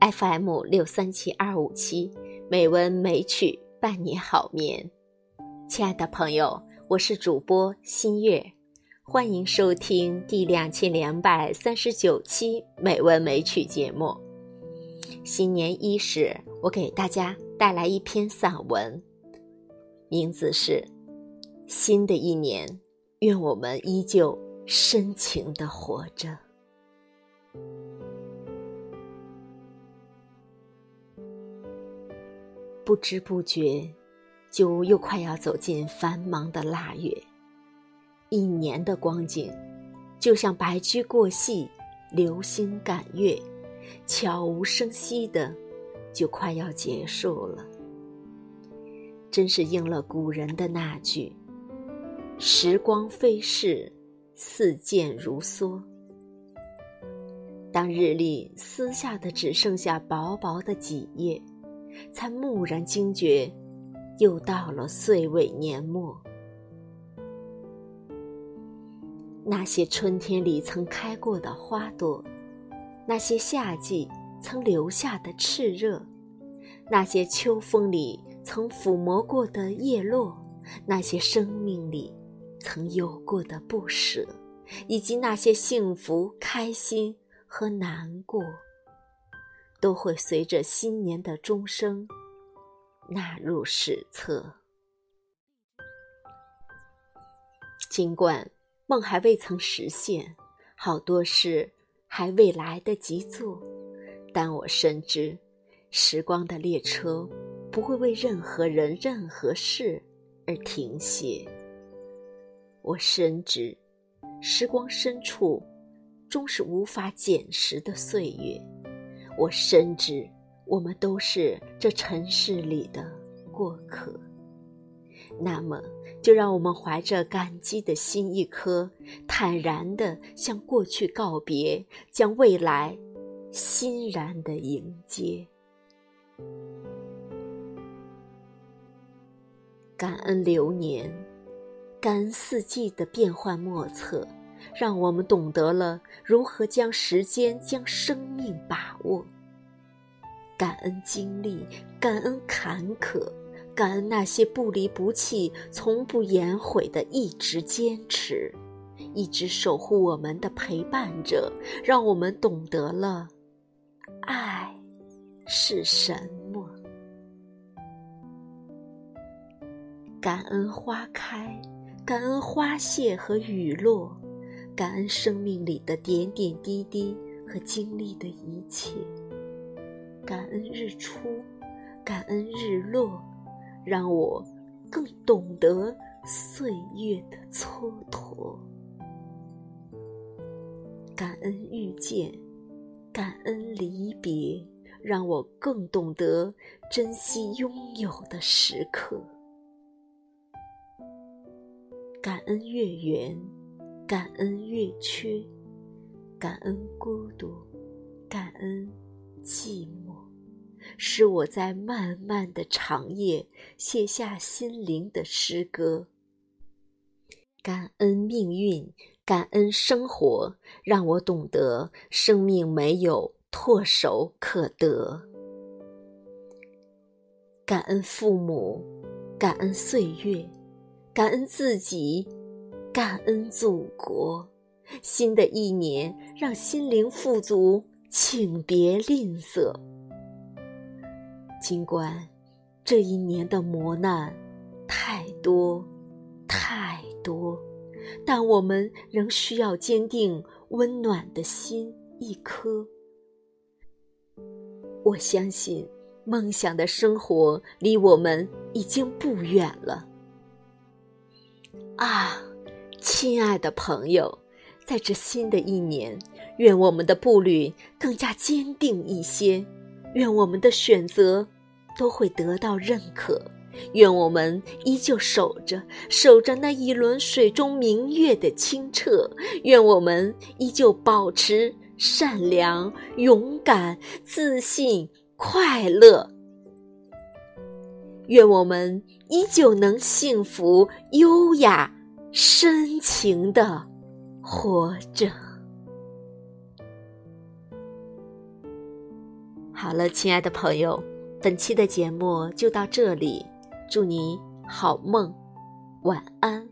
FM 六三七二五七，美文美曲伴你好眠。亲爱的朋友，我是主播新月，欢迎收听第两千两百三十九期美文美曲节目。新年伊始，我给大家带来一篇散文，名字是《新的一年》，愿我们依旧深情的活着。不知不觉，就又快要走进繁忙的腊月。一年的光景，就像白驹过隙，流星赶月，悄无声息的，就快要结束了。真是应了古人的那句：“时光飞逝，似箭如梭。”当日历撕下的只剩下薄薄的几页。才蓦然惊觉，又到了岁尾年末。那些春天里曾开过的花朵，那些夏季曾留下的炽热，那些秋风里曾抚摸过的叶落，那些生命里曾有过的不舍，以及那些幸福、开心和难过。都会随着新年的钟声纳入史册。尽管梦还未曾实现，好多事还未来得及做，但我深知，时光的列车不会为任何人、任何事而停歇。我深知，时光深处终是无法捡拾的岁月。我深知，我们都是这尘世里的过客。那么，就让我们怀着感激的心一颗，坦然地向过去告别，将未来欣然地迎接。感恩流年，感恩四季的变幻莫测。让我们懂得了如何将时间、将生命把握。感恩经历，感恩坎坷，感恩那些不离不弃、从不言悔的一直坚持，一直守护我们的陪伴者，让我们懂得了爱是什么。感恩花开，感恩花谢和雨落。感恩生命里的点点滴滴和经历的一切，感恩日出，感恩日落，让我更懂得岁月的蹉跎。感恩遇见，感恩离别，让我更懂得珍惜拥有的时刻。感恩月圆。感恩月缺，感恩孤独，感恩寂寞，是我在漫漫的长夜写下心灵的诗歌。感恩命运，感恩生活，让我懂得生命没有唾手可得。感恩父母，感恩岁月，感恩自己。感恩祖国，新的一年让心灵富足，请别吝啬。尽管这一年的磨难太多太多，但我们仍需要坚定温暖的心一颗。我相信，梦想的生活离我们已经不远了。啊！亲爱的朋友，在这新的一年，愿我们的步履更加坚定一些，愿我们的选择都会得到认可，愿我们依旧守着守着那一轮水中明月的清澈，愿我们依旧保持善良、勇敢、自信、快乐，愿我们依旧能幸福、优雅。深情的活着。好了，亲爱的朋友，本期的节目就到这里，祝你好梦，晚安。